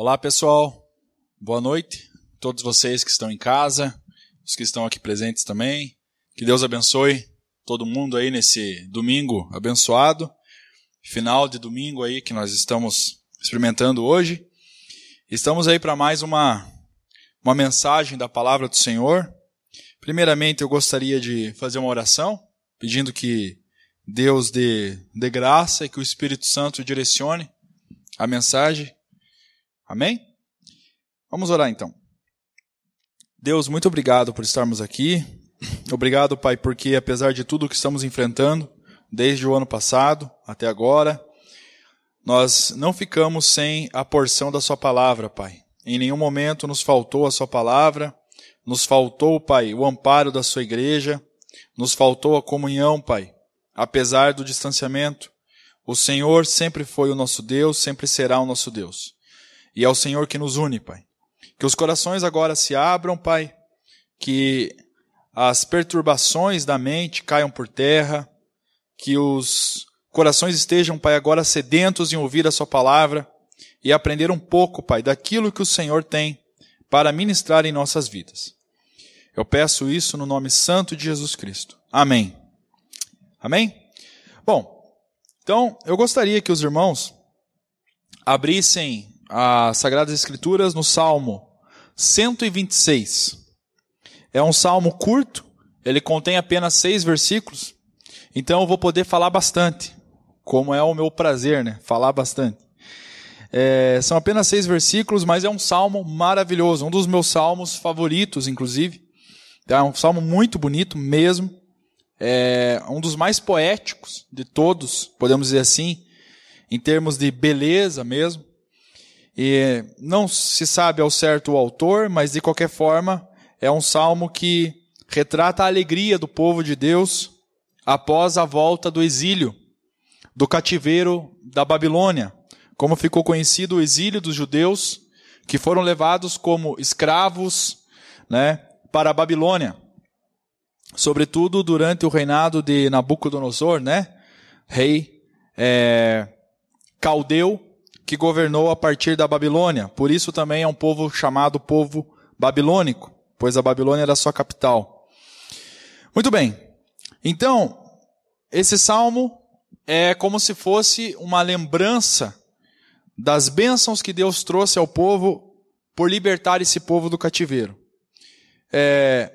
Olá, pessoal. Boa noite. Todos vocês que estão em casa, os que estão aqui presentes também. Que Deus abençoe todo mundo aí nesse domingo abençoado. Final de domingo aí que nós estamos experimentando hoje. Estamos aí para mais uma uma mensagem da palavra do Senhor. Primeiramente, eu gostaria de fazer uma oração, pedindo que Deus dê, dê graça e que o Espírito Santo direcione a mensagem Amém? Vamos orar então. Deus, muito obrigado por estarmos aqui. Obrigado, Pai, porque apesar de tudo que estamos enfrentando, desde o ano passado até agora, nós não ficamos sem a porção da Sua palavra, Pai. Em nenhum momento nos faltou a Sua palavra, nos faltou, Pai, o amparo da Sua igreja, nos faltou a comunhão, Pai. Apesar do distanciamento, o Senhor sempre foi o nosso Deus, sempre será o nosso Deus. E é o Senhor que nos une, Pai. Que os corações agora se abram, Pai. Que as perturbações da mente caiam por terra. Que os corações estejam, Pai, agora sedentos em ouvir a Sua palavra e aprender um pouco, Pai, daquilo que o Senhor tem para ministrar em nossas vidas. Eu peço isso no nome santo de Jesus Cristo. Amém. Amém? Bom, então eu gostaria que os irmãos abrissem as Sagradas Escrituras no Salmo 126. É um salmo curto, ele contém apenas seis versículos, então eu vou poder falar bastante, como é o meu prazer, né? Falar bastante. É, são apenas seis versículos, mas é um salmo maravilhoso, um dos meus salmos favoritos, inclusive. É um salmo muito bonito mesmo. É um dos mais poéticos de todos, podemos dizer assim, em termos de beleza mesmo. E não se sabe ao certo o autor, mas de qualquer forma é um salmo que retrata a alegria do povo de Deus após a volta do exílio, do cativeiro da Babilônia, como ficou conhecido o exílio dos judeus que foram levados como escravos, né, para a Babilônia. Sobretudo durante o reinado de Nabucodonosor, né, rei é, caldeu que governou a partir da Babilônia. Por isso também é um povo chamado povo babilônico, pois a Babilônia era sua capital. Muito bem. Então, esse salmo é como se fosse uma lembrança das bênçãos que Deus trouxe ao povo por libertar esse povo do cativeiro. É,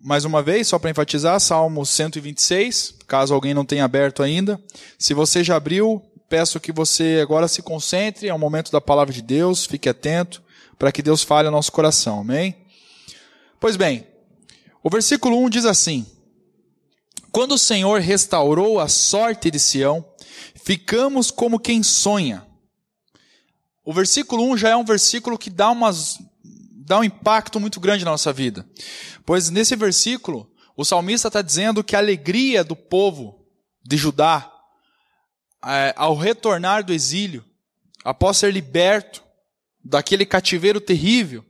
mais uma vez, só para enfatizar, Salmo 126, caso alguém não tenha aberto ainda. Se você já abriu, peço que você agora se concentre, é o momento da palavra de Deus, fique atento para que Deus fale ao nosso coração, amém? Pois bem, o versículo 1 diz assim: Quando o Senhor restaurou a sorte de Sião, ficamos como quem sonha. O versículo 1 já é um versículo que dá, umas, dá um impacto muito grande na nossa vida. Pois nesse versículo, o salmista está dizendo que a alegria do povo de Judá ao retornar do exílio, após ser liberto daquele cativeiro terrível,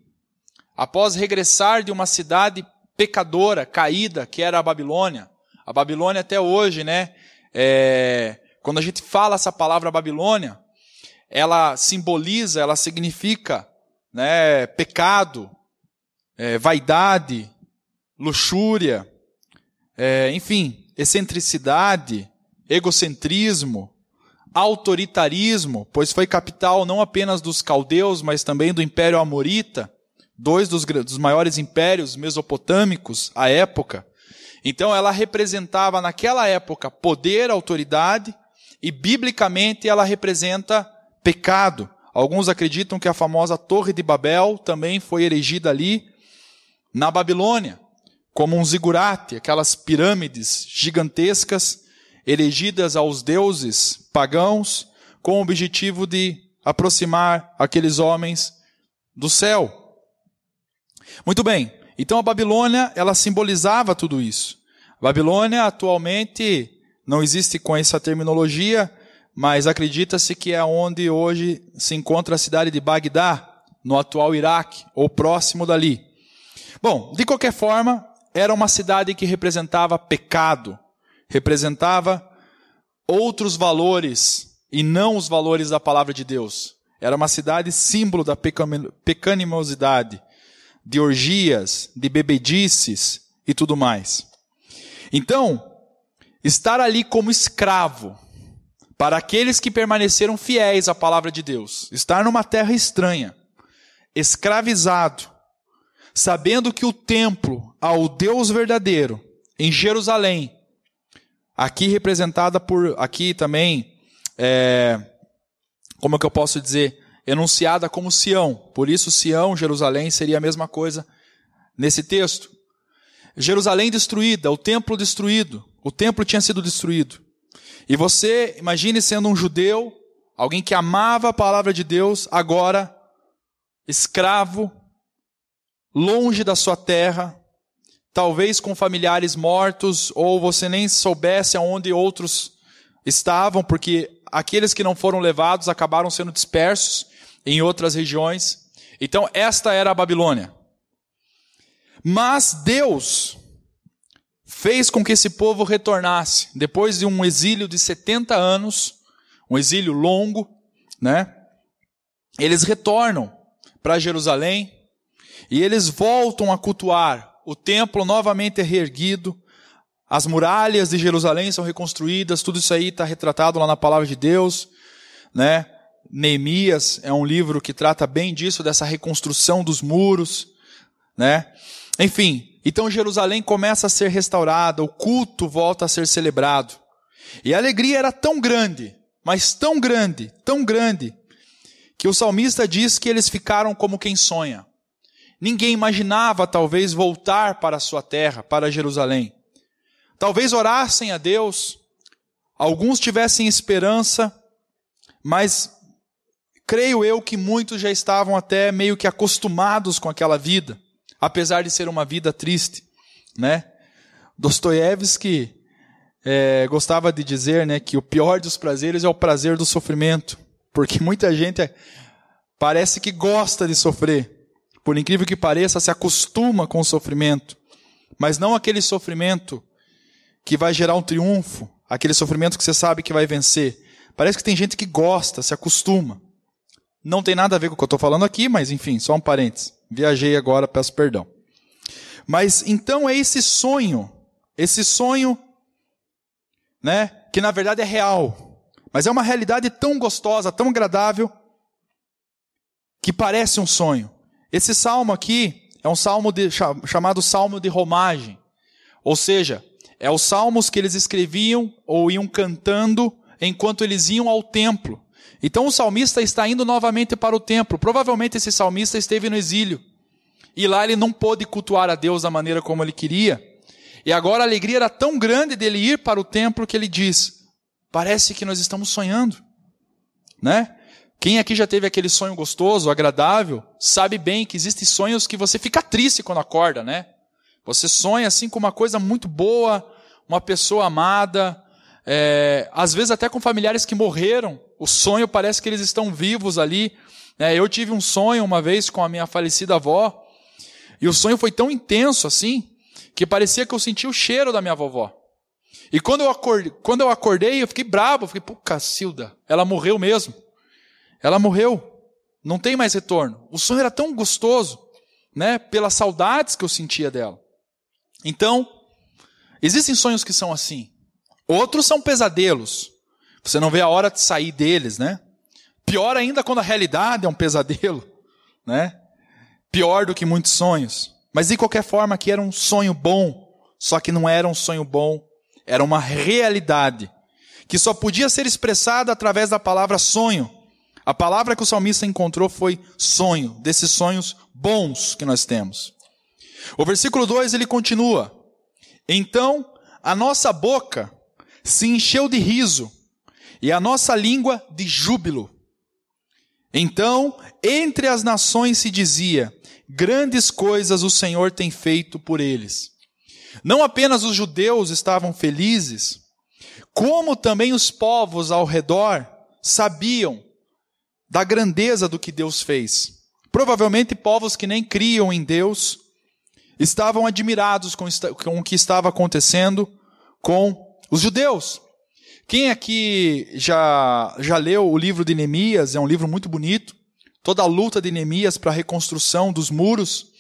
após regressar de uma cidade pecadora, caída, que era a Babilônia. A Babilônia até hoje, né? É, quando a gente fala essa palavra Babilônia, ela simboliza, ela significa né, pecado, é, vaidade, luxúria, é, enfim, excentricidade, egocentrismo, autoritarismo, pois foi capital não apenas dos caldeus, mas também do Império Amorita, dois dos, dos maiores impérios mesopotâmicos à época. Então ela representava naquela época poder, autoridade, e biblicamente ela representa pecado. Alguns acreditam que a famosa Torre de Babel também foi erigida ali na Babilônia, como um zigurate, aquelas pirâmides gigantescas erigidas aos deuses pagãos com o objetivo de aproximar aqueles homens do céu. Muito bem. Então a Babilônia, ela simbolizava tudo isso. A Babilônia atualmente não existe com essa terminologia, mas acredita-se que é onde hoje se encontra a cidade de Bagdá, no atual Iraque, ou próximo dali. Bom, de qualquer forma, era uma cidade que representava pecado, representava outros valores e não os valores da palavra de Deus. Era uma cidade símbolo da pecaminosidade, de orgias, de bebedices e tudo mais. Então, estar ali como escravo, para aqueles que permaneceram fiéis à palavra de Deus, estar numa terra estranha, escravizado, sabendo que o templo ao Deus verdadeiro, em Jerusalém, aqui representada por, aqui também, é, como é que eu posso dizer, enunciada como Sião, por isso Sião, Jerusalém, seria a mesma coisa nesse texto. Jerusalém destruída, o templo destruído, o templo tinha sido destruído. E você, imagine sendo um judeu, alguém que amava a palavra de Deus, agora escravo, longe da sua terra, talvez com familiares mortos, ou você nem soubesse aonde outros estavam, porque aqueles que não foram levados acabaram sendo dispersos em outras regiões. Então, esta era a Babilônia. Mas Deus fez com que esse povo retornasse, depois de um exílio de 70 anos, um exílio longo, né? Eles retornam para Jerusalém e eles voltam a cultuar. O templo novamente é reerguido, as muralhas de Jerusalém são reconstruídas, tudo isso aí está retratado lá na palavra de Deus, né? Neemias é um livro que trata bem disso, dessa reconstrução dos muros, né? Enfim, então Jerusalém começa a ser restaurada, o culto volta a ser celebrado. E a alegria era tão grande, mas tão grande, tão grande, que o salmista diz que eles ficaram como quem sonha. Ninguém imaginava talvez voltar para a sua terra, para Jerusalém. Talvez orassem a Deus, alguns tivessem esperança, mas creio eu que muitos já estavam até meio que acostumados com aquela vida apesar de ser uma vida triste, né? Dostoiévski é, gostava de dizer, né, que o pior dos prazeres é o prazer do sofrimento, porque muita gente é, parece que gosta de sofrer, por incrível que pareça, se acostuma com o sofrimento, mas não aquele sofrimento que vai gerar um triunfo, aquele sofrimento que você sabe que vai vencer. Parece que tem gente que gosta, se acostuma. Não tem nada a ver com o que eu estou falando aqui, mas enfim, só um parênteses. Viajei agora, peço perdão. Mas então é esse sonho, esse sonho, né, que na verdade é real, mas é uma realidade tão gostosa, tão agradável, que parece um sonho. Esse salmo aqui é um salmo de, chamado Salmo de Romagem, ou seja, é os salmos que eles escreviam ou iam cantando enquanto eles iam ao templo. Então o salmista está indo novamente para o templo. Provavelmente esse salmista esteve no exílio. E lá ele não pôde cultuar a Deus da maneira como ele queria. E agora a alegria era tão grande dele ir para o templo que ele diz: Parece que nós estamos sonhando. Né? Quem aqui já teve aquele sonho gostoso, agradável, sabe bem que existem sonhos que você fica triste quando acorda, né? Você sonha assim com uma coisa muito boa, uma pessoa amada, é, às vezes até com familiares que morreram, o sonho parece que eles estão vivos ali. É, eu tive um sonho uma vez com a minha falecida avó, e o sonho foi tão intenso assim, que parecia que eu sentia o cheiro da minha vovó. E quando eu acordei, quando eu, acordei, eu fiquei bravo, eu fiquei, pô, Cacilda, ela morreu mesmo. Ela morreu. Não tem mais retorno. O sonho era tão gostoso, né, pelas saudades que eu sentia dela. Então, existem sonhos que são assim. Outros são pesadelos. Você não vê a hora de sair deles, né? Pior ainda quando a realidade é um pesadelo, né? Pior do que muitos sonhos. Mas de qualquer forma, aqui era um sonho bom, só que não era um sonho bom, era uma realidade que só podia ser expressada através da palavra sonho. A palavra que o salmista encontrou foi sonho, desses sonhos bons que nós temos. O versículo 2 ele continua: Então a nossa boca se encheu de riso e a nossa língua de júbilo. Então, entre as nações se dizia: grandes coisas o Senhor tem feito por eles. Não apenas os judeus estavam felizes, como também os povos ao redor sabiam da grandeza do que Deus fez. Provavelmente povos que nem criam em Deus estavam admirados com, com o que estava acontecendo com os judeus. Quem aqui já, já leu o livro de Neemias? É um livro muito bonito. toda a luta de Neemias para a reconstrução dos muros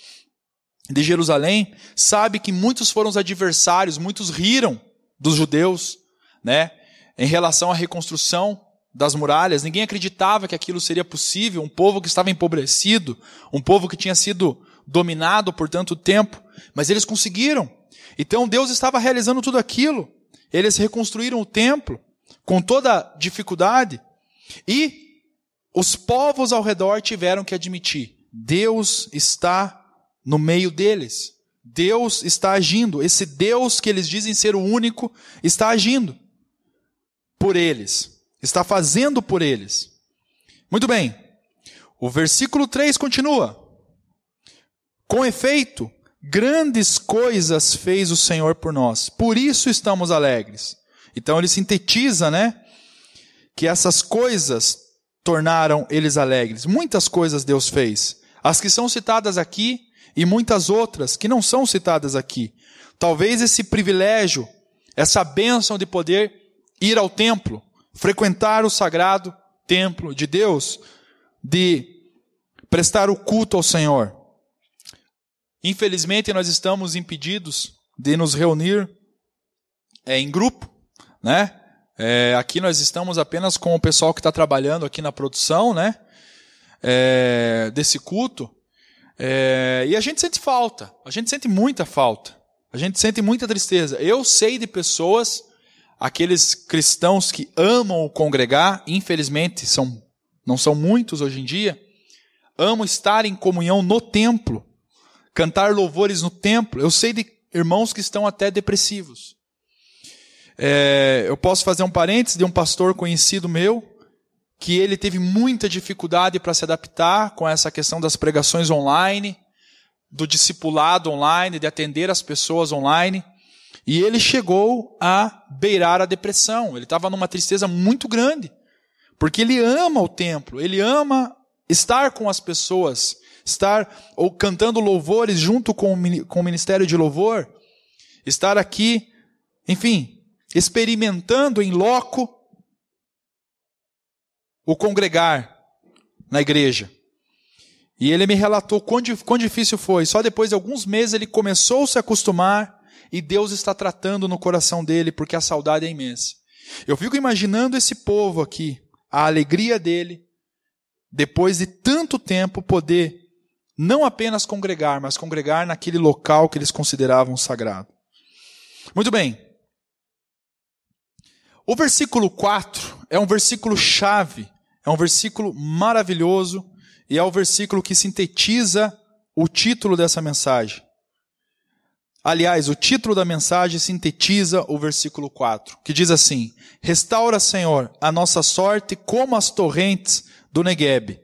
de Jerusalém, sabe que muitos foram os adversários, muitos riram dos judeus, né, em relação à reconstrução das muralhas. Ninguém acreditava que aquilo seria possível, um povo que estava empobrecido, um povo que tinha sido dominado por tanto tempo, mas eles conseguiram. Então Deus estava realizando tudo aquilo. Eles reconstruíram o templo com toda dificuldade e os povos ao redor tiveram que admitir: Deus está no meio deles. Deus está agindo. Esse Deus que eles dizem ser o único está agindo por eles. Está fazendo por eles. Muito bem. O versículo 3 continua. Com efeito, grandes coisas fez o Senhor por nós. Por isso estamos alegres. Então ele sintetiza, né? Que essas coisas tornaram eles alegres. Muitas coisas Deus fez. As que são citadas aqui e muitas outras que não são citadas aqui. Talvez esse privilégio, essa bênção de poder ir ao templo, frequentar o sagrado templo de Deus, de prestar o culto ao Senhor. Infelizmente, nós estamos impedidos de nos reunir é, em grupo, né? É, aqui nós estamos apenas com o pessoal que está trabalhando aqui na produção, né? É, desse culto. E a gente sente falta, a gente sente muita falta, a gente sente muita tristeza. Eu sei de pessoas, aqueles cristãos que amam congregar, infelizmente são, não são muitos hoje em dia, amam estar em comunhão no templo, cantar louvores no templo. Eu sei de irmãos que estão até depressivos. É, eu posso fazer um parênteses de um pastor conhecido meu, que ele teve muita dificuldade para se adaptar com essa questão das pregações online, do discipulado online, de atender as pessoas online. E ele chegou a beirar a depressão. Ele estava numa tristeza muito grande. Porque ele ama o templo, ele ama estar com as pessoas, estar ou cantando louvores junto com o, com o ministério de louvor, estar aqui, enfim, experimentando em loco o congregar na igreja. E ele me relatou quão, quão difícil foi. Só depois de alguns meses ele começou a se acostumar e Deus está tratando no coração dele porque a saudade é imensa. Eu fico imaginando esse povo aqui, a alegria dele, depois de tanto tempo poder não apenas congregar, mas congregar naquele local que eles consideravam sagrado. Muito bem. O versículo 4 é um versículo chave é um versículo maravilhoso e é o versículo que sintetiza o título dessa mensagem. Aliás, o título da mensagem sintetiza o versículo 4, que diz assim: Restaura, Senhor, a nossa sorte como as torrentes do Negueb.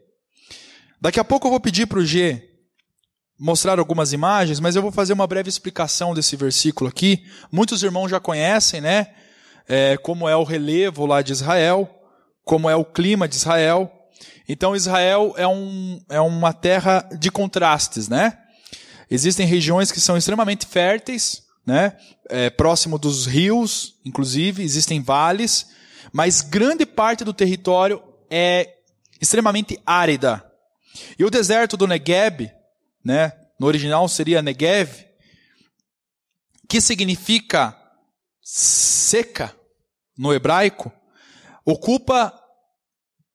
Daqui a pouco eu vou pedir para o G mostrar algumas imagens, mas eu vou fazer uma breve explicação desse versículo aqui. Muitos irmãos já conhecem, né? É, como é o relevo lá de Israel como é o clima de Israel. Então Israel é, um, é uma terra de contrastes, né? Existem regiões que são extremamente férteis, né? É, próximo dos rios, inclusive, existem vales, mas grande parte do território é extremamente árida. E o deserto do Negev, né? No original seria Negev, que significa seca no hebraico, ocupa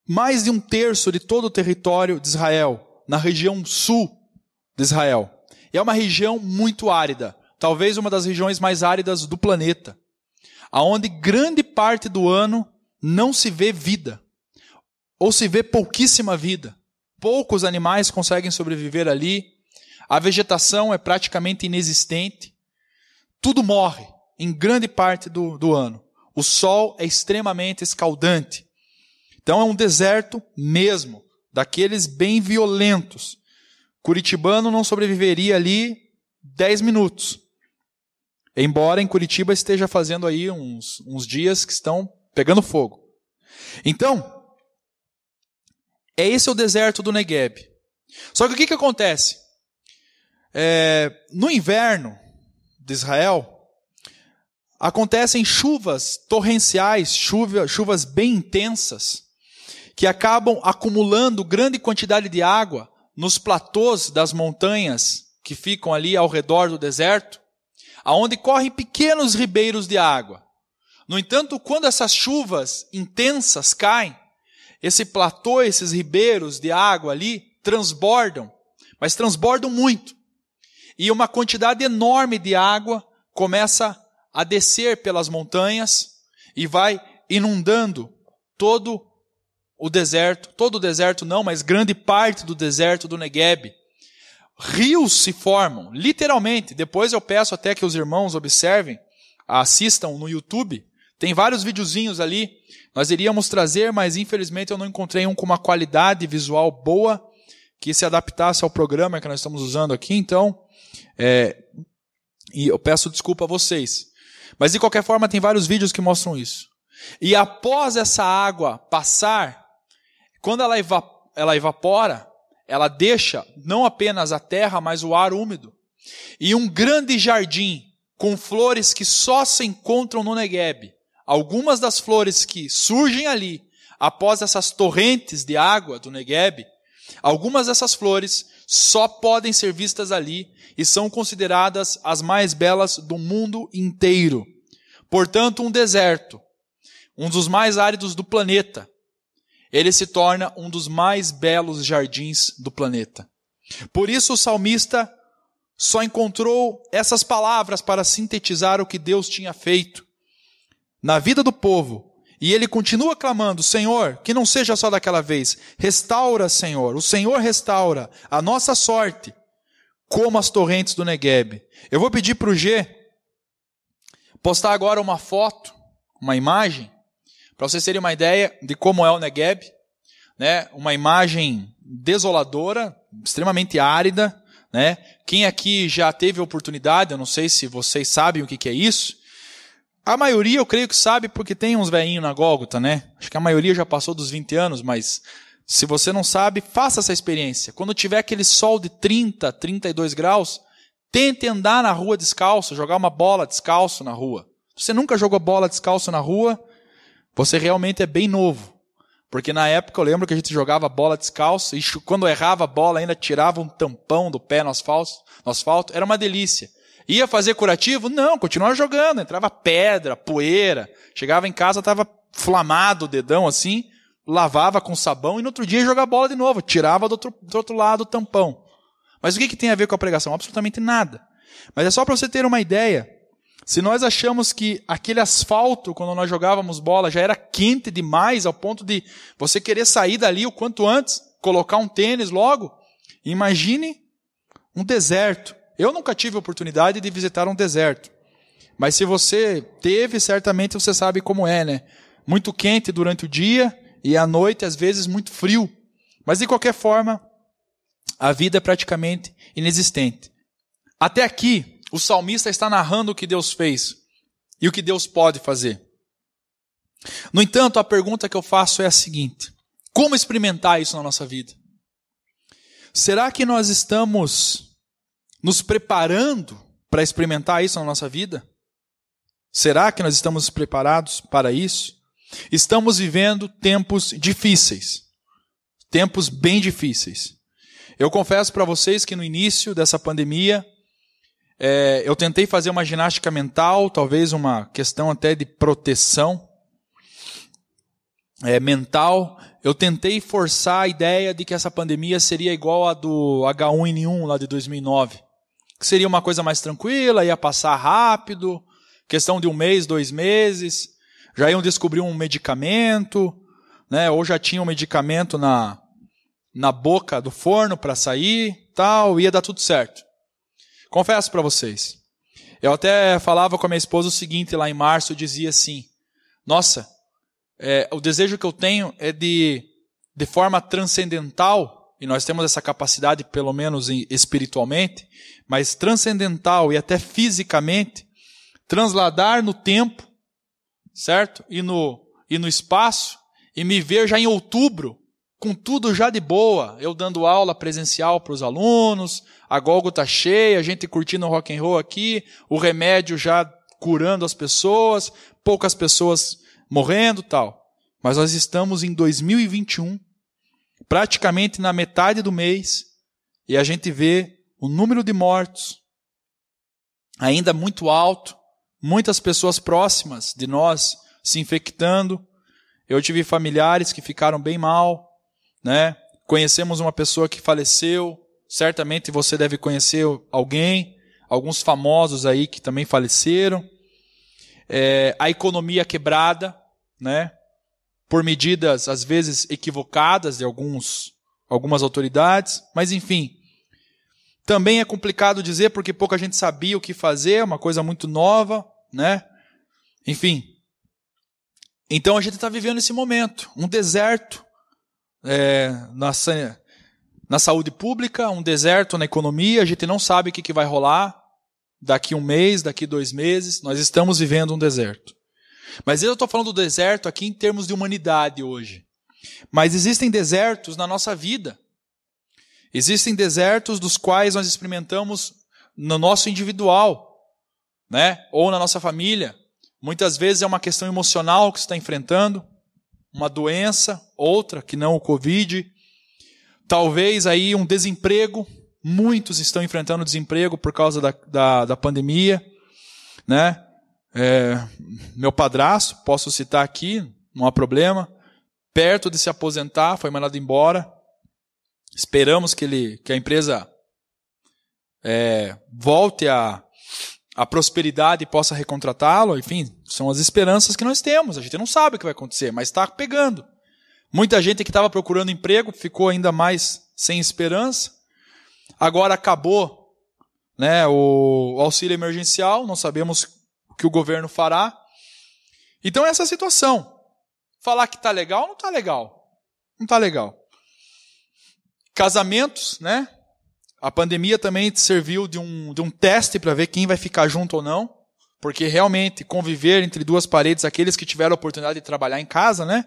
mais de um terço de todo o território de Israel, na região sul de Israel. É uma região muito árida, talvez uma das regiões mais áridas do planeta, aonde grande parte do ano não se vê vida, ou se vê pouquíssima vida. Poucos animais conseguem sobreviver ali, a vegetação é praticamente inexistente, tudo morre em grande parte do, do ano. O sol é extremamente escaldante. Então é um deserto mesmo, daqueles bem violentos. Curitibano não sobreviveria ali 10 minutos. Embora em Curitiba esteja fazendo aí uns, uns dias que estão pegando fogo. Então, é esse o deserto do Negueb. Só que o que, que acontece? É, no inverno de Israel, acontecem chuvas torrenciais, chuva, chuvas bem intensas, que acabam acumulando grande quantidade de água nos platôs das montanhas que ficam ali ao redor do deserto, aonde correm pequenos ribeiros de água. No entanto, quando essas chuvas intensas caem, esse platô, esses ribeiros de água ali transbordam, mas transbordam muito. E uma quantidade enorme de água começa a descer pelas montanhas e vai inundando todo o deserto, todo o deserto não, mas grande parte do deserto do Negueb. Rios se formam, literalmente. Depois eu peço até que os irmãos observem, assistam no YouTube. Tem vários videozinhos ali. Nós iríamos trazer, mas infelizmente eu não encontrei um com uma qualidade visual boa que se adaptasse ao programa que nós estamos usando aqui. Então, é, e eu peço desculpa a vocês. Mas de qualquer forma, tem vários vídeos que mostram isso. E após essa água passar, quando ela, ela evapora, ela deixa não apenas a terra, mas o ar úmido. E um grande jardim com flores que só se encontram no Negueb. Algumas das flores que surgem ali após essas torrentes de água do Negueb, algumas dessas flores só podem ser vistas ali e são consideradas as mais belas do mundo inteiro. Portanto, um deserto, um dos mais áridos do planeta, ele se torna um dos mais belos jardins do planeta. Por isso o salmista só encontrou essas palavras para sintetizar o que Deus tinha feito na vida do povo. E ele continua clamando: Senhor, que não seja só daquela vez, restaura, Senhor, o Senhor restaura a nossa sorte, como as torrentes do Negueb. Eu vou pedir para o G postar agora uma foto, uma imagem, para vocês terem uma ideia de como é o Negueb, né? Uma imagem desoladora, extremamente árida, né? Quem aqui já teve oportunidade, eu não sei se vocês sabem o que, que é isso. A maioria eu creio que sabe porque tem uns velhinhos na Gólgota, né? Acho que a maioria já passou dos 20 anos, mas se você não sabe, faça essa experiência. Quando tiver aquele sol de 30, 32 graus, tente andar na rua descalço, jogar uma bola descalço na rua. Você nunca jogou bola descalço na rua, você realmente é bem novo. Porque na época eu lembro que a gente jogava bola descalço e quando errava a bola ainda tirava um tampão do pé no asfalto. No asfalto. Era uma delícia. Ia fazer curativo? Não, continuava jogando. Entrava pedra, poeira. Chegava em casa, estava flamado o dedão assim, lavava com sabão e no outro dia ia jogar bola de novo. Tirava do outro, do outro lado o tampão. Mas o que, que tem a ver com a pregação? Absolutamente nada. Mas é só para você ter uma ideia se nós achamos que aquele asfalto, quando nós jogávamos bola, já era quente demais ao ponto de você querer sair dali o quanto antes, colocar um tênis logo, imagine um deserto. Eu nunca tive oportunidade de visitar um deserto. Mas se você teve, certamente você sabe como é, né? Muito quente durante o dia e à noite, às vezes, muito frio. Mas de qualquer forma, a vida é praticamente inexistente. Até aqui, o salmista está narrando o que Deus fez e o que Deus pode fazer. No entanto, a pergunta que eu faço é a seguinte: como experimentar isso na nossa vida? Será que nós estamos nos preparando para experimentar isso na nossa vida? Será que nós estamos preparados para isso? Estamos vivendo tempos difíceis, tempos bem difíceis. Eu confesso para vocês que no início dessa pandemia, é, eu tentei fazer uma ginástica mental, talvez uma questão até de proteção é, mental. Eu tentei forçar a ideia de que essa pandemia seria igual a do H1N1 lá de 2009. Que seria uma coisa mais tranquila, ia passar rápido, questão de um mês, dois meses. Já iam descobrir um medicamento, né? ou já tinha um medicamento na, na boca do forno para sair, tal, ia dar tudo certo. Confesso para vocês. Eu até falava com a minha esposa o seguinte lá em março, eu dizia assim: Nossa, é, o desejo que eu tenho é de, de forma transcendental, e nós temos essa capacidade, pelo menos espiritualmente, mas transcendental e até fisicamente, transladar no tempo, certo? E no, e no espaço, e me ver já em outubro, com tudo já de boa, eu dando aula presencial para os alunos, a Golgo tá cheia, a gente curtindo rock and roll aqui, o remédio já curando as pessoas, poucas pessoas morrendo, tal. Mas nós estamos em 2021, praticamente na metade do mês, e a gente vê o número de mortos ainda muito alto, muitas pessoas próximas de nós se infectando. Eu tive familiares que ficaram bem mal, né? Conhecemos uma pessoa que faleceu, certamente você deve conhecer alguém, alguns famosos aí que também faleceram. É, a economia quebrada, né? Por medidas às vezes equivocadas de alguns, algumas autoridades, mas enfim, também é complicado dizer porque pouca gente sabia o que fazer, é uma coisa muito nova, né? Enfim. Então a gente está vivendo esse momento, um deserto é, na, na saúde pública, um deserto na economia, a gente não sabe o que, que vai rolar daqui um mês, daqui dois meses, nós estamos vivendo um deserto. Mas eu estou falando do deserto aqui em termos de humanidade hoje. Mas existem desertos na nossa vida. Existem desertos dos quais nós experimentamos no nosso individual, né? Ou na nossa família. Muitas vezes é uma questão emocional que você está enfrentando, uma doença, outra que não o Covid. Talvez aí um desemprego. Muitos estão enfrentando desemprego por causa da, da, da pandemia, né? É, meu padrasto, posso citar aqui, não há problema, perto de se aposentar, foi mandado embora, Esperamos que, ele, que a empresa é, volte a, a prosperidade possa recontratá-lo. Enfim, são as esperanças que nós temos. A gente não sabe o que vai acontecer, mas está pegando. Muita gente que estava procurando emprego ficou ainda mais sem esperança. Agora acabou né, o auxílio emergencial, não sabemos o que o governo fará. Então, essa é situação. Falar que está legal, não está legal. Não está legal. Casamentos, né? A pandemia também serviu de um, de um teste para ver quem vai ficar junto ou não, porque realmente conviver entre duas paredes, aqueles que tiveram a oportunidade de trabalhar em casa, né?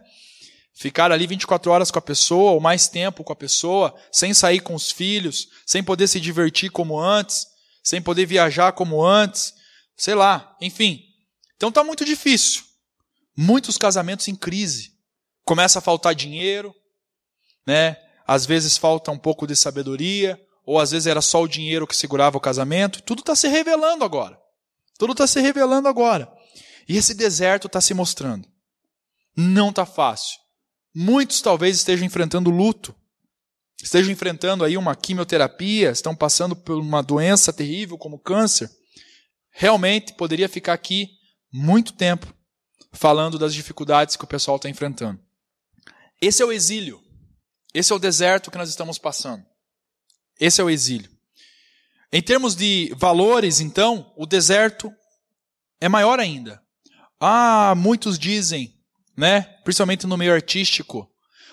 Ficar ali 24 horas com a pessoa, ou mais tempo com a pessoa, sem sair com os filhos, sem poder se divertir como antes, sem poder viajar como antes, sei lá, enfim. Então tá muito difícil. Muitos casamentos em crise. Começa a faltar dinheiro, né? às vezes falta um pouco de sabedoria, ou às vezes era só o dinheiro que segurava o casamento. Tudo está se revelando agora. Tudo está se revelando agora. E esse deserto está se mostrando. Não está fácil. Muitos talvez estejam enfrentando luto, estejam enfrentando aí uma quimioterapia, estão passando por uma doença terrível como câncer. Realmente poderia ficar aqui muito tempo falando das dificuldades que o pessoal está enfrentando. Esse é o exílio. Esse é o deserto que nós estamos passando. Esse é o exílio. Em termos de valores, então, o deserto é maior ainda. Ah, muitos dizem, né, principalmente no meio artístico,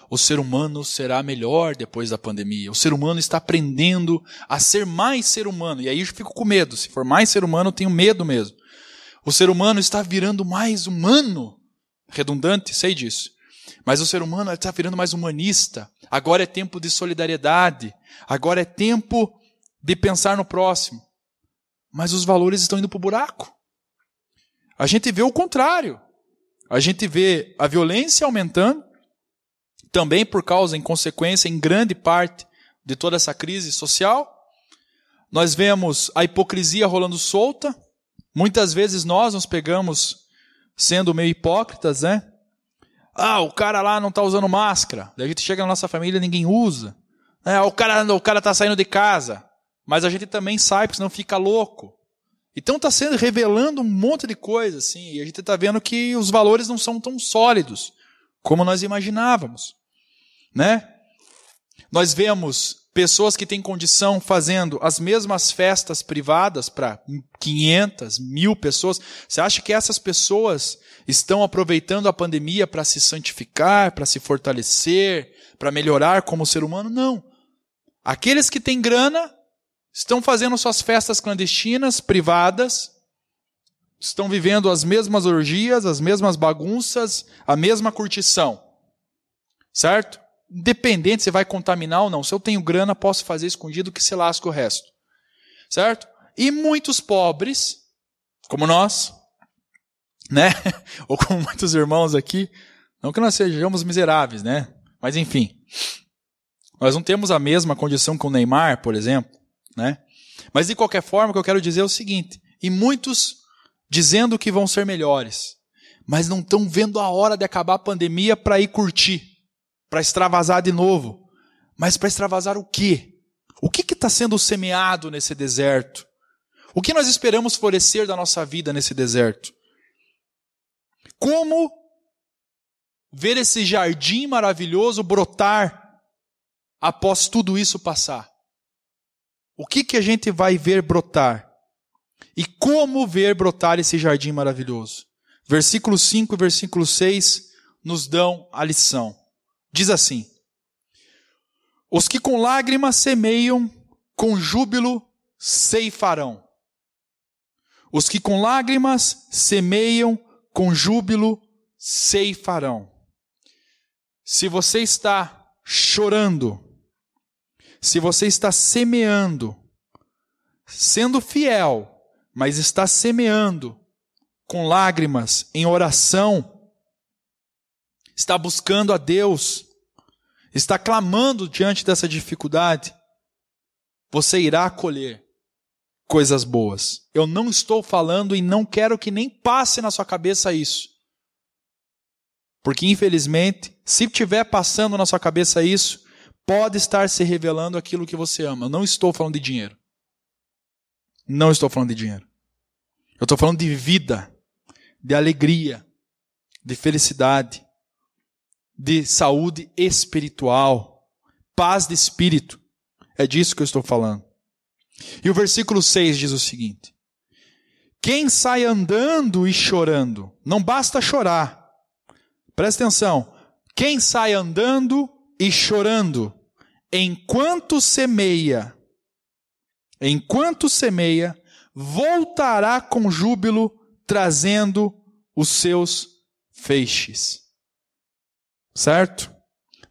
o ser humano será melhor depois da pandemia. O ser humano está aprendendo a ser mais ser humano. E aí eu fico com medo. Se for mais ser humano, eu tenho medo mesmo. O ser humano está virando mais humano. Redundante, sei disso. Mas o ser humano está virando mais humanista. Agora é tempo de solidariedade. Agora é tempo de pensar no próximo. Mas os valores estão indo para o buraco. A gente vê o contrário. A gente vê a violência aumentando, também por causa, em consequência, em grande parte, de toda essa crise social. Nós vemos a hipocrisia rolando solta. Muitas vezes nós nos pegamos sendo meio hipócritas, né? Ah, o cara lá não está usando máscara. Daí a gente chega na nossa família e ninguém usa. É, o cara o cara está saindo de casa. Mas a gente também sai, porque senão fica louco. Então está sendo revelando um monte de coisa, assim, e a gente está vendo que os valores não são tão sólidos como nós imaginávamos, né? Nós vemos pessoas que têm condição fazendo as mesmas festas privadas para 500, mil pessoas. Você acha que essas pessoas estão aproveitando a pandemia para se santificar, para se fortalecer, para melhorar como ser humano? Não. Aqueles que têm grana estão fazendo suas festas clandestinas, privadas, estão vivendo as mesmas orgias, as mesmas bagunças, a mesma curtição. Certo? Independente se vai contaminar ou não. Se eu tenho grana, posso fazer escondido que se lasca o resto. Certo? E muitos pobres, como nós, né? Ou como muitos irmãos aqui, Não que nós sejamos miseráveis, né? Mas enfim. Nós não temos a mesma condição que o Neymar, por exemplo, né? Mas de qualquer forma, o que eu quero dizer é o seguinte: e muitos dizendo que vão ser melhores, mas não estão vendo a hora de acabar a pandemia para ir curtir, para extravasar de novo. Mas para extravasar o quê? O que está sendo semeado nesse deserto? O que nós esperamos florescer da nossa vida nesse deserto? Como ver esse jardim maravilhoso brotar após tudo isso passar? O que, que a gente vai ver brotar? E como ver brotar esse jardim maravilhoso? Versículo 5 e versículo 6 nos dão a lição. Diz assim: Os que com lágrimas semeiam, com júbilo ceifarão. Os que com lágrimas semeiam, com júbilo ceifarão. Se você está chorando, se você está semeando, sendo fiel, mas está semeando com lágrimas, em oração, está buscando a Deus, está clamando diante dessa dificuldade, você irá colher coisas boas. Eu não estou falando e não quero que nem passe na sua cabeça isso. Porque, infelizmente, se estiver passando na sua cabeça isso, pode estar se revelando aquilo que você ama. Eu não estou falando de dinheiro. Não estou falando de dinheiro. Eu estou falando de vida, de alegria, de felicidade, de saúde espiritual, paz de espírito. É disso que eu estou falando. E o versículo 6 diz o seguinte: Quem sai andando e chorando, não basta chorar. Presta atenção. Quem sai andando e chorando, enquanto semeia, enquanto semeia, voltará com júbilo, trazendo os seus feixes. Certo?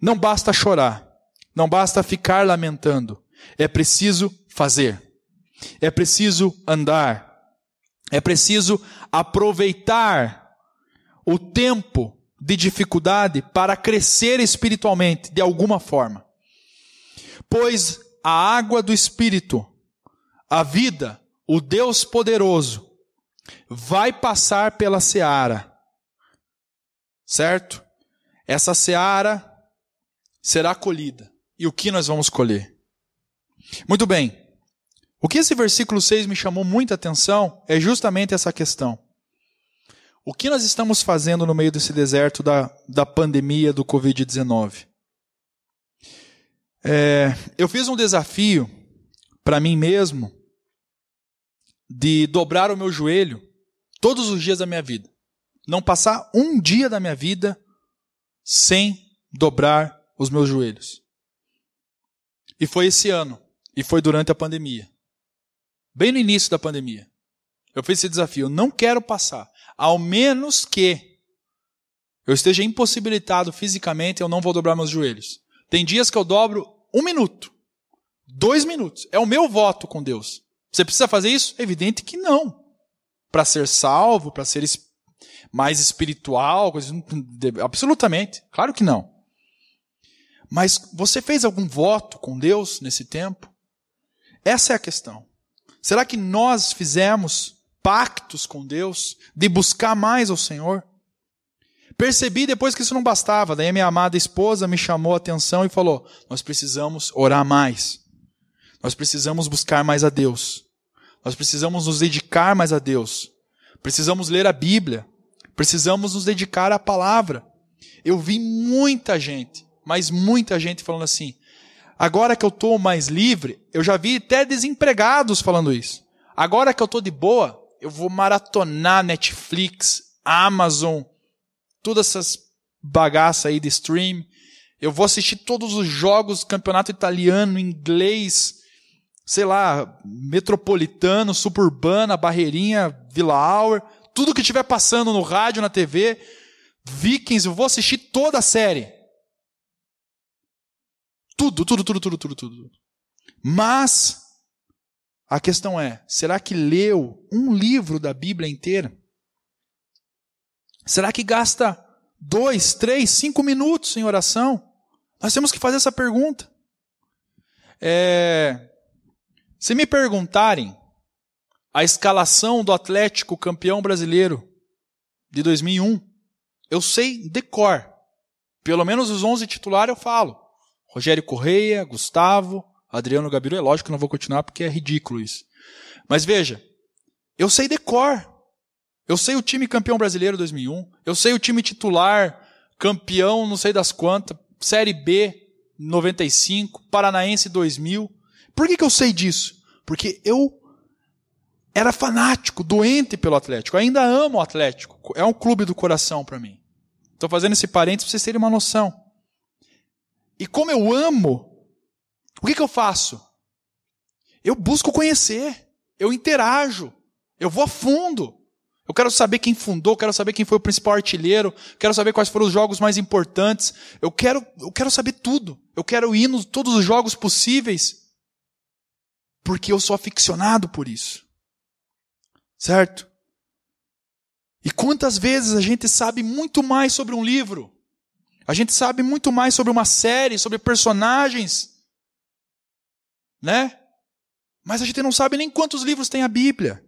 Não basta chorar, não basta ficar lamentando, é preciso fazer, é preciso andar, é preciso aproveitar o tempo de dificuldade para crescer espiritualmente de alguma forma. Pois a água do Espírito, a vida, o Deus poderoso, vai passar pela seara. Certo? Essa seara será colhida. E o que nós vamos colher? Muito bem. O que esse versículo 6 me chamou muita atenção é justamente essa questão. O que nós estamos fazendo no meio desse deserto da, da pandemia do Covid-19? É, eu fiz um desafio para mim mesmo de dobrar o meu joelho todos os dias da minha vida. Não passar um dia da minha vida sem dobrar os meus joelhos. E foi esse ano. E foi durante a pandemia. Bem no início da pandemia. Eu fiz esse desafio. Eu não quero passar. Ao menos que eu esteja impossibilitado fisicamente, eu não vou dobrar meus joelhos. Tem dias que eu dobro um minuto. Dois minutos. É o meu voto com Deus. Você precisa fazer isso? É evidente que não. Para ser salvo, para ser mais espiritual, absolutamente. Claro que não. Mas você fez algum voto com Deus nesse tempo? Essa é a questão. Será que nós fizemos pactos com Deus de buscar mais ao Senhor? Percebi depois que isso não bastava. Daí minha amada esposa me chamou a atenção e falou: Nós precisamos orar mais. Nós precisamos buscar mais a Deus. Nós precisamos nos dedicar mais a Deus. Precisamos ler a Bíblia. Precisamos nos dedicar à palavra. Eu vi muita gente, mas muita gente falando assim: agora que eu estou mais livre, eu já vi até desempregados falando isso. Agora que eu estou de boa, eu vou maratonar Netflix, Amazon, todas essas bagaças aí de stream. Eu vou assistir todos os jogos campeonato italiano, inglês, sei lá, metropolitano, suburbana, barreirinha, Vila Auer, tudo que estiver passando no rádio, na TV, Vikings, eu vou assistir toda a série. Tudo, tudo, tudo, tudo, tudo, tudo. Mas a questão é, será que leu um livro da Bíblia inteira? Será que gasta dois, três, cinco minutos em oração. Nós temos que fazer essa pergunta. É, se me perguntarem a escalação do Atlético campeão brasileiro de 2001, eu sei de cor. Pelo menos os 11 titulares eu falo. Rogério Correia, Gustavo, Adriano Gabiru. É lógico que não vou continuar porque é ridículo isso. Mas veja, eu sei de cor. Eu sei o time campeão brasileiro 2001. Eu sei o time titular, campeão não sei das quantas, Série B 95, Paranaense 2000. Por que, que eu sei disso? Porque eu era fanático, doente pelo Atlético. Eu ainda amo o Atlético. É um clube do coração para mim. Estou fazendo esse parênteses para vocês terem uma noção. E como eu amo, o que, que eu faço? Eu busco conhecer, eu interajo, eu vou a fundo. Eu quero saber quem fundou, quero saber quem foi o principal artilheiro, quero saber quais foram os jogos mais importantes. Eu quero, eu quero saber tudo. Eu quero ir nos todos os jogos possíveis. Porque eu sou aficionado por isso. Certo? E quantas vezes a gente sabe muito mais sobre um livro? A gente sabe muito mais sobre uma série, sobre personagens, né? Mas a gente não sabe nem quantos livros tem a Bíblia.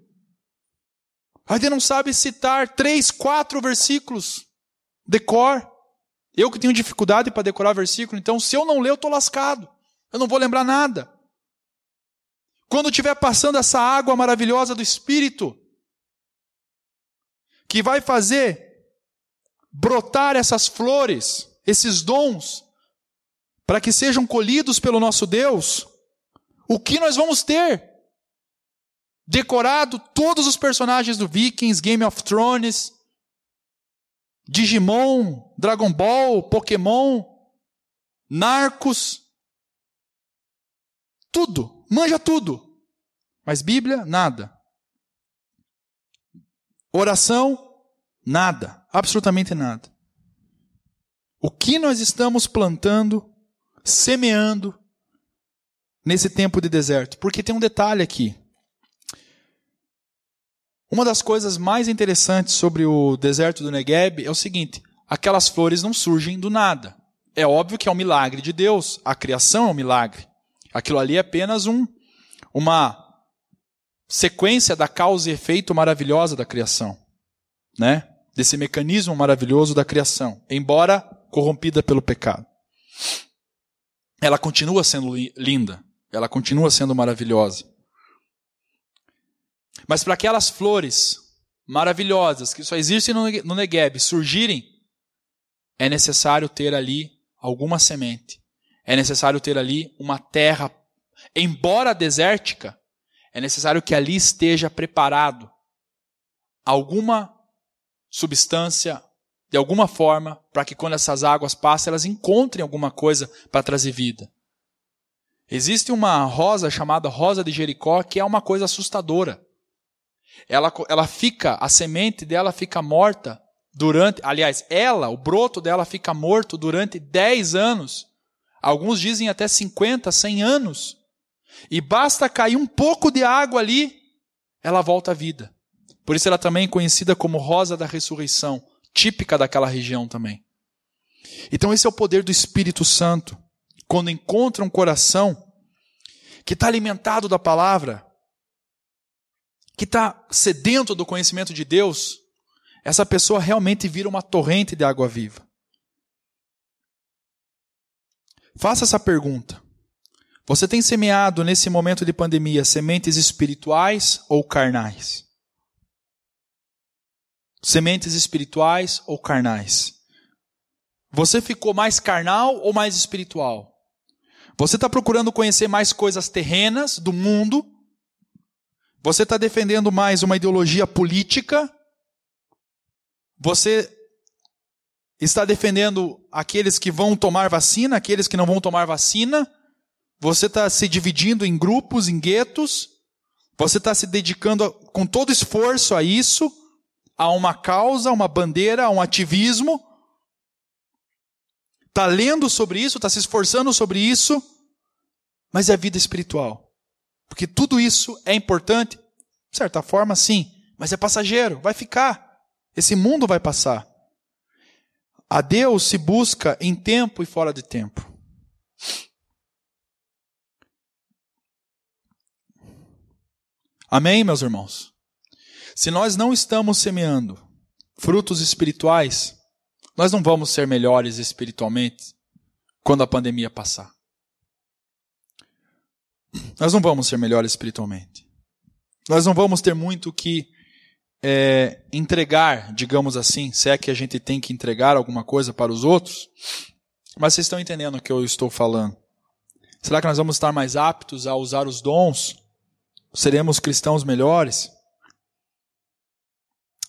A gente não sabe citar três, quatro versículos de cor. Eu que tenho dificuldade para decorar versículo, então se eu não ler, eu estou lascado. Eu não vou lembrar nada. Quando estiver passando essa água maravilhosa do Espírito, que vai fazer brotar essas flores, esses dons, para que sejam colhidos pelo nosso Deus, o que nós vamos ter? Decorado todos os personagens do Vikings, Game of Thrones, Digimon, Dragon Ball, Pokémon, Narcos, tudo, manja tudo. Mas Bíblia, nada. Oração, nada, absolutamente nada. O que nós estamos plantando, semeando nesse tempo de deserto? Porque tem um detalhe aqui. Uma das coisas mais interessantes sobre o deserto do Negueb é o seguinte: aquelas flores não surgem do nada. É óbvio que é um milagre de Deus, a criação é um milagre. Aquilo ali é apenas um, uma sequência da causa e efeito maravilhosa da criação, né? Desse mecanismo maravilhoso da criação, embora corrompida pelo pecado. Ela continua sendo linda, ela continua sendo maravilhosa. Mas para aquelas flores maravilhosas que só existem no Negueb surgirem, é necessário ter ali alguma semente. É necessário ter ali uma terra, embora desértica, é necessário que ali esteja preparado alguma substância, de alguma forma, para que quando essas águas passem, elas encontrem alguma coisa para trazer vida. Existe uma rosa chamada rosa de Jericó que é uma coisa assustadora ela, ela fica, a semente dela fica morta durante, aliás, ela, o broto dela fica morto durante 10 anos. Alguns dizem até 50, 100 anos. E basta cair um pouco de água ali, ela volta à vida. Por isso ela também é conhecida como rosa da ressurreição, típica daquela região também. Então esse é o poder do Espírito Santo. Quando encontra um coração que está alimentado da palavra, que está sedento do conhecimento de Deus, essa pessoa realmente vira uma torrente de água viva. Faça essa pergunta. Você tem semeado nesse momento de pandemia sementes espirituais ou carnais? Sementes espirituais ou carnais? Você ficou mais carnal ou mais espiritual? Você está procurando conhecer mais coisas terrenas do mundo você está defendendo mais uma ideologia política? Você está defendendo aqueles que vão tomar vacina, aqueles que não vão tomar vacina? Você está se dividindo em grupos, em guetos? Você está se dedicando com todo esforço a isso, a uma causa, a uma bandeira, a um ativismo? Está lendo sobre isso, está se esforçando sobre isso, mas é vida espiritual. Porque tudo isso é importante, de certa forma, sim, mas é passageiro, vai ficar. Esse mundo vai passar. A Deus se busca em tempo e fora de tempo. Amém, meus irmãos? Se nós não estamos semeando frutos espirituais, nós não vamos ser melhores espiritualmente quando a pandemia passar. Nós não vamos ser melhores espiritualmente. Nós não vamos ter muito que é, entregar, digamos assim, se é que a gente tem que entregar alguma coisa para os outros. Mas vocês estão entendendo o que eu estou falando. Será que nós vamos estar mais aptos a usar os dons? Seremos cristãos melhores?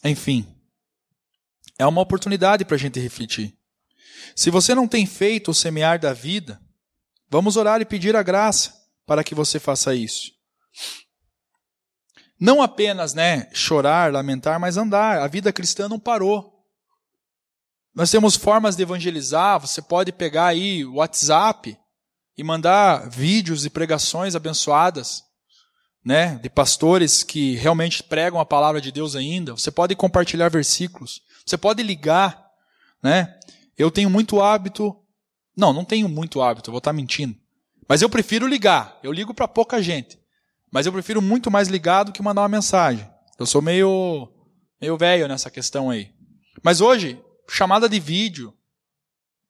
Enfim, é uma oportunidade para a gente refletir. Se você não tem feito o semear da vida, vamos orar e pedir a graça para que você faça isso. Não apenas, né, chorar, lamentar, mas andar. A vida cristã não parou. Nós temos formas de evangelizar. Você pode pegar aí o WhatsApp e mandar vídeos e pregações abençoadas, né, de pastores que realmente pregam a palavra de Deus ainda. Você pode compartilhar versículos. Você pode ligar, né? Eu tenho muito hábito. Não, não tenho muito hábito, vou estar mentindo. Mas eu prefiro ligar. Eu ligo para pouca gente. Mas eu prefiro muito mais ligar do que mandar uma mensagem. Eu sou meio, meio velho nessa questão aí. Mas hoje, chamada de vídeo,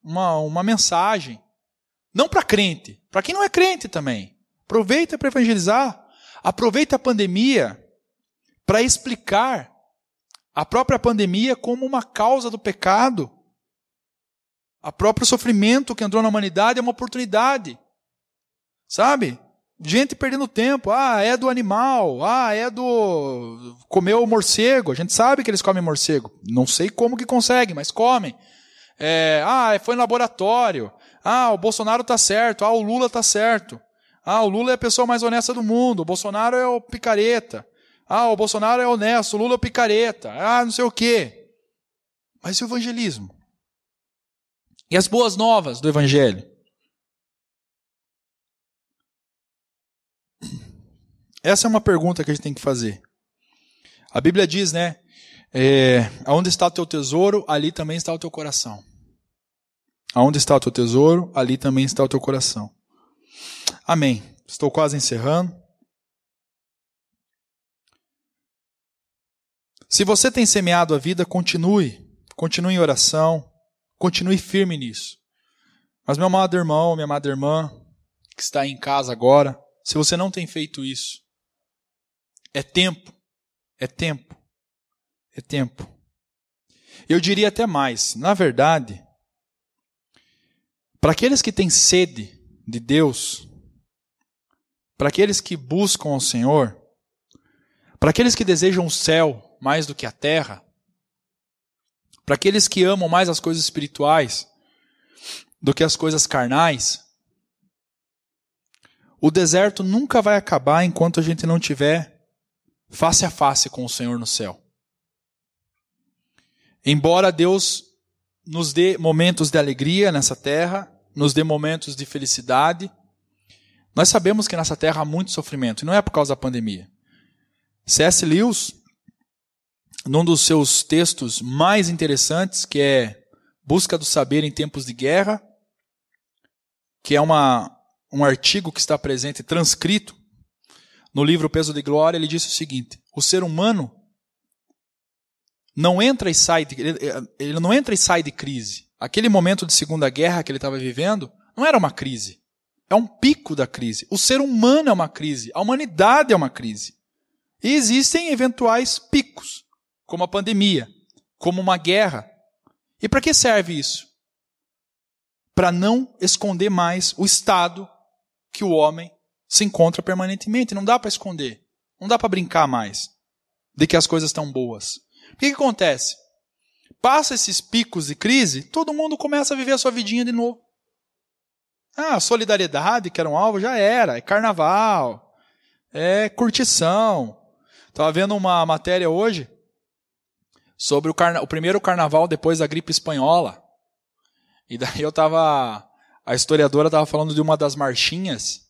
uma, uma mensagem. Não para crente, para quem não é crente também. Aproveita para evangelizar. Aproveita a pandemia para explicar a própria pandemia como uma causa do pecado. A próprio sofrimento que entrou na humanidade é uma oportunidade. Sabe? gente perdendo tempo. Ah, é do animal. Ah, é do. Comeu morcego. A gente sabe que eles comem morcego. Não sei como que conseguem, mas comem. É, ah, foi no laboratório. Ah, o Bolsonaro tá certo. Ah, o Lula tá certo. Ah, o Lula é a pessoa mais honesta do mundo. O Bolsonaro é o picareta. Ah, o Bolsonaro é honesto. O Lula é o picareta. Ah, não sei o quê. Mas e o evangelismo? E as boas novas do evangelho? Essa é uma pergunta que a gente tem que fazer. A Bíblia diz, né? É, aonde está o teu tesouro, ali também está o teu coração. Aonde está o teu tesouro, ali também está o teu coração. Amém. Estou quase encerrando. Se você tem semeado a vida, continue. Continue em oração. Continue firme nisso. Mas, meu amado irmão, minha amada irmã, que está em casa agora, se você não tem feito isso, é tempo. É tempo. É tempo. Eu diria até mais. Na verdade, para aqueles que têm sede de Deus, para aqueles que buscam o Senhor, para aqueles que desejam o céu mais do que a terra, para aqueles que amam mais as coisas espirituais do que as coisas carnais, o deserto nunca vai acabar enquanto a gente não tiver face a face com o Senhor no céu. Embora Deus nos dê momentos de alegria nessa terra, nos dê momentos de felicidade, nós sabemos que nessa terra há muito sofrimento, e não é por causa da pandemia. C.S. Lewis, num dos seus textos mais interessantes, que é Busca do Saber em Tempos de Guerra, que é uma, um artigo que está presente transcrito no livro Peso de Glória, ele disse o seguinte: o ser humano não entra e sai de, ele, ele não entra e sai de crise. Aquele momento de Segunda Guerra que ele estava vivendo não era uma crise. É um pico da crise. O ser humano é uma crise. A humanidade é uma crise. E existem eventuais picos, como a pandemia, como uma guerra. E para que serve isso? Para não esconder mais o estado que o homem se encontra permanentemente. Não dá para esconder. Não dá para brincar mais de que as coisas estão boas. O que, que acontece? Passa esses picos de crise, todo mundo começa a viver a sua vidinha de novo. Ah, solidariedade, que era um alvo, já era. É carnaval. É curtição. Estava vendo uma matéria hoje sobre o, carna... o primeiro carnaval depois da gripe espanhola. E daí eu estava. A historiadora estava falando de uma das marchinhas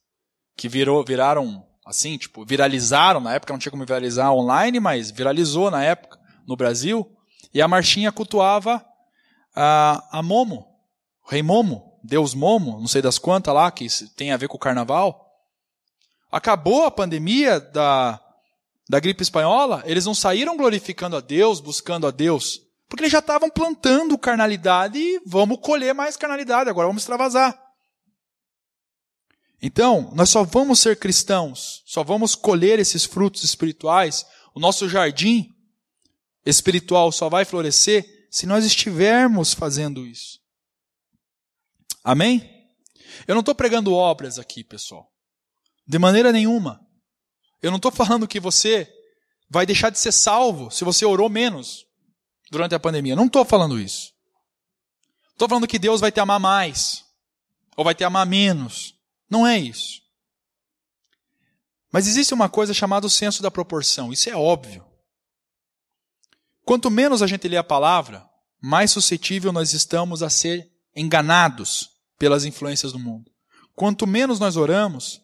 que virou, viraram assim, tipo, viralizaram na época, não tinha como viralizar online, mas viralizou na época no Brasil, e a marchinha cultuava a, a Momo, o rei Momo, Deus Momo, não sei das quantas lá, que tem a ver com o carnaval. Acabou a pandemia da, da gripe espanhola, eles não saíram glorificando a Deus, buscando a Deus, porque eles já estavam plantando carnalidade e vamos colher mais carnalidade, agora vamos extravasar. Então, nós só vamos ser cristãos, só vamos colher esses frutos espirituais, o nosso jardim espiritual só vai florescer se nós estivermos fazendo isso. Amém? Eu não estou pregando obras aqui, pessoal. De maneira nenhuma. Eu não estou falando que você vai deixar de ser salvo se você orou menos durante a pandemia. Não estou falando isso. Estou falando que Deus vai te amar mais ou vai te amar menos. Não é isso. Mas existe uma coisa chamada o senso da proporção. Isso é óbvio. Quanto menos a gente lê a palavra, mais suscetível nós estamos a ser enganados pelas influências do mundo. Quanto menos nós oramos,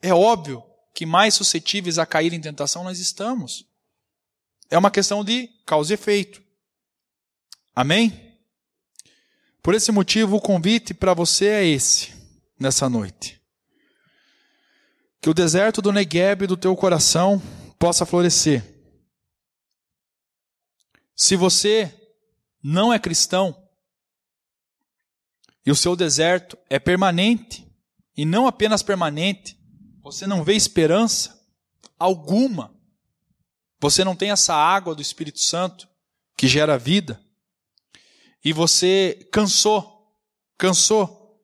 é óbvio que mais suscetíveis a cair em tentação nós estamos. É uma questão de causa e efeito. Amém? Por esse motivo, o convite para você é esse, nessa noite. Que o deserto do Negueb do teu coração possa florescer. Se você não é cristão e o seu deserto é permanente, e não apenas permanente, você não vê esperança alguma. Você não tem essa água do Espírito Santo que gera vida. E você cansou, cansou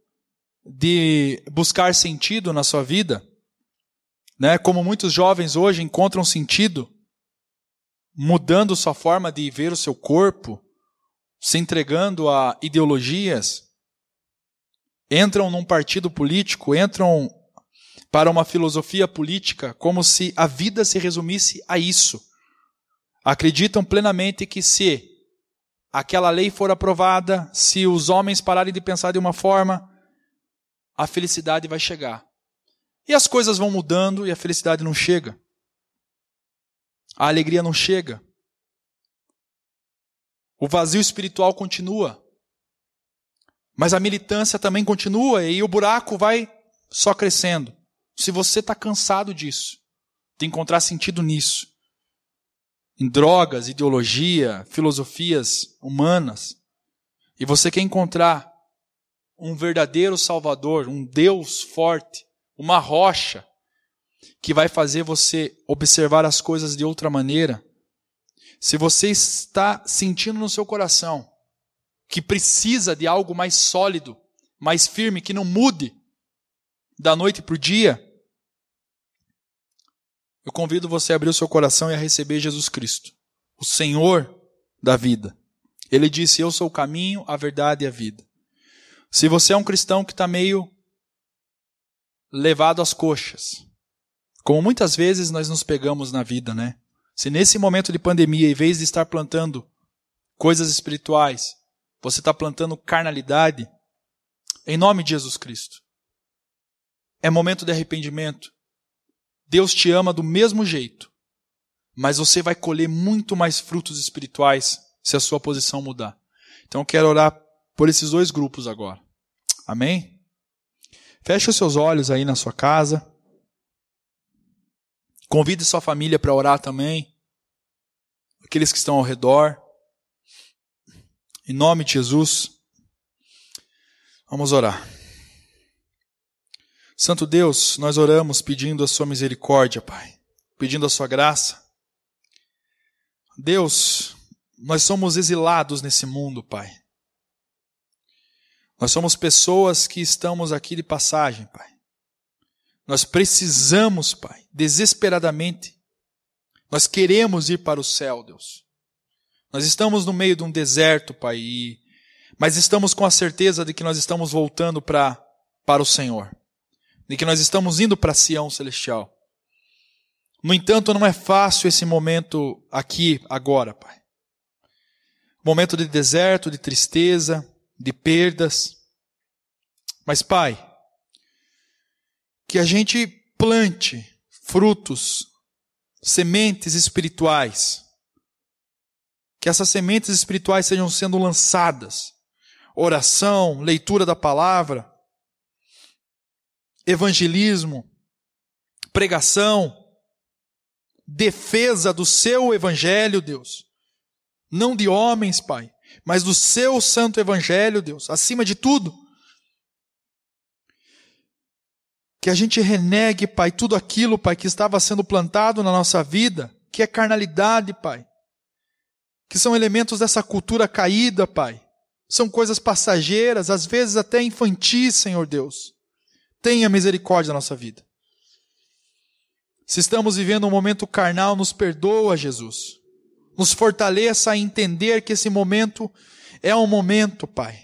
de buscar sentido na sua vida, né? Como muitos jovens hoje encontram sentido mudando sua forma de ver o seu corpo, se entregando a ideologias, entram num partido político, entram para uma filosofia política como se a vida se resumisse a isso. Acreditam plenamente que se aquela lei for aprovada, se os homens pararem de pensar de uma forma, a felicidade vai chegar. E as coisas vão mudando e a felicidade não chega. A alegria não chega. O vazio espiritual continua. Mas a militância também continua e o buraco vai só crescendo. Se você está cansado disso, de encontrar sentido nisso, em drogas, ideologia, filosofias humanas, e você quer encontrar um verdadeiro Salvador, um Deus forte, uma rocha, que vai fazer você observar as coisas de outra maneira, se você está sentindo no seu coração que precisa de algo mais sólido, mais firme, que não mude, da noite para o dia, eu convido você a abrir o seu coração e a receber Jesus Cristo, o Senhor da vida. Ele disse: Eu sou o caminho, a verdade e a vida. Se você é um cristão que está meio levado às coxas, como muitas vezes nós nos pegamos na vida, né? Se nesse momento de pandemia, em vez de estar plantando coisas espirituais, você está plantando carnalidade, em nome de Jesus Cristo, é momento de arrependimento. Deus te ama do mesmo jeito, mas você vai colher muito mais frutos espirituais se a sua posição mudar. Então eu quero orar por esses dois grupos agora. Amém? Feche os seus olhos aí na sua casa. Convide sua família para orar também. Aqueles que estão ao redor. Em nome de Jesus. Vamos orar. Santo Deus, nós oramos pedindo a Sua misericórdia, Pai, pedindo a Sua graça. Deus, nós somos exilados nesse mundo, Pai. Nós somos pessoas que estamos aqui de passagem, Pai. Nós precisamos, Pai, desesperadamente. Nós queremos ir para o céu, Deus. Nós estamos no meio de um deserto, Pai, mas estamos com a certeza de que nós estamos voltando para, para o Senhor de que nós estamos indo para Sião celestial. No entanto, não é fácil esse momento aqui, agora, Pai. Momento de deserto, de tristeza, de perdas. Mas, Pai, que a gente plante frutos, sementes espirituais. Que essas sementes espirituais sejam sendo lançadas oração, leitura da palavra, evangelismo, pregação, defesa do seu evangelho, Deus. Não de homens, Pai, mas do seu santo evangelho, Deus, acima de tudo. Que a gente renegue, Pai, tudo aquilo, Pai, que estava sendo plantado na nossa vida, que é carnalidade, Pai. Que são elementos dessa cultura caída, Pai. São coisas passageiras, às vezes até infantis, Senhor Deus. Tenha misericórdia da nossa vida. Se estamos vivendo um momento carnal, nos perdoa, Jesus. Nos fortaleça a entender que esse momento é um momento, Pai,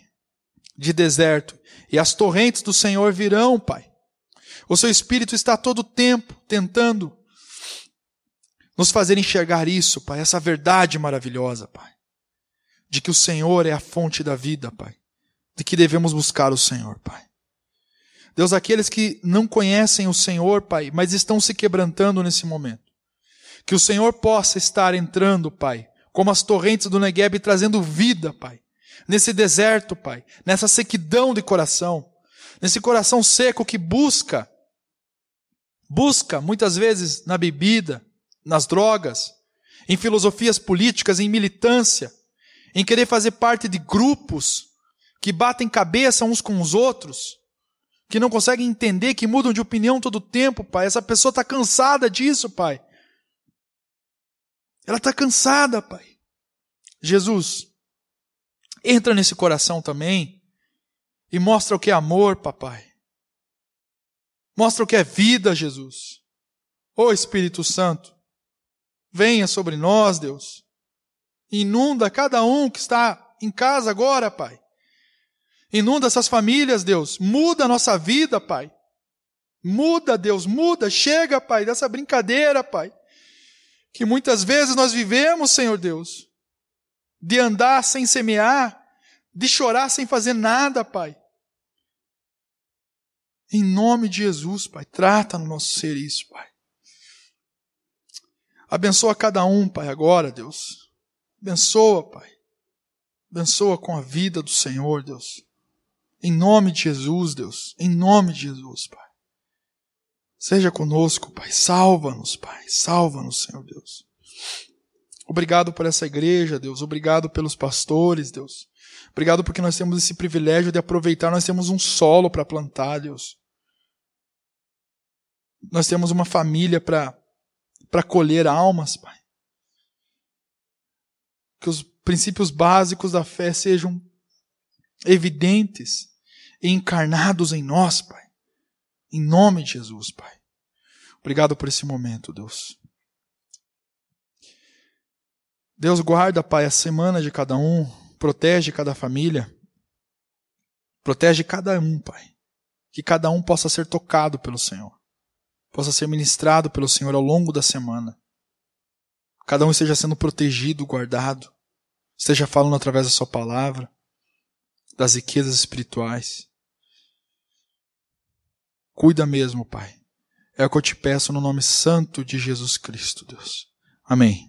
de deserto. E as torrentes do Senhor virão, Pai. O seu Espírito está todo o tempo tentando nos fazer enxergar isso, Pai, essa verdade maravilhosa, Pai. De que o Senhor é a fonte da vida, Pai. De que devemos buscar o Senhor, Pai. Deus, aqueles que não conhecem o Senhor, Pai, mas estão se quebrantando nesse momento. Que o Senhor possa estar entrando, Pai, como as torrentes do Negueb, trazendo vida, Pai. Nesse deserto, Pai, nessa sequidão de coração, nesse coração seco que busca, busca muitas vezes na bebida, nas drogas, em filosofias políticas, em militância, em querer fazer parte de grupos que batem cabeça uns com os outros, que não conseguem entender, que mudam de opinião todo tempo, Pai. Essa pessoa está cansada disso, Pai. Ela está cansada, Pai. Jesus, entra nesse coração também e mostra o que é amor, papai. Mostra o que é vida, Jesus. Ô oh, Espírito Santo, venha sobre nós, Deus. Inunda cada um que está em casa agora, Pai. Inunda essas famílias, Deus. Muda a nossa vida, Pai. Muda, Deus, muda. Chega, Pai, dessa brincadeira, Pai. Que muitas vezes nós vivemos, Senhor Deus, de andar sem semear, de chorar sem fazer nada, Pai. Em nome de Jesus, Pai, trata no nosso ser isso, Pai. Abençoa cada um, Pai, agora, Deus. Abençoa, Pai. Abençoa com a vida do Senhor, Deus. Em nome de Jesus, Deus. Em nome de Jesus, Pai. Seja conosco, Pai. Salva-nos, Pai. Salva-nos, Senhor Deus. Obrigado por essa igreja, Deus. Obrigado pelos pastores, Deus. Obrigado porque nós temos esse privilégio de aproveitar. Nós temos um solo para plantar, Deus. Nós temos uma família para colher almas, Pai. Que os princípios básicos da fé sejam evidentes e encarnados em nós, Pai. Em nome de Jesus, Pai. Obrigado por esse momento, Deus. Deus guarda, Pai, a semana de cada um, protege cada família, protege cada um, Pai. Que cada um possa ser tocado pelo Senhor, possa ser ministrado pelo Senhor ao longo da semana. Cada um esteja sendo protegido, guardado, esteja falando através da Sua palavra das riquezas espirituais. Cuida mesmo, Pai. É o que eu te peço no nome santo de Jesus Cristo, Deus. Amém.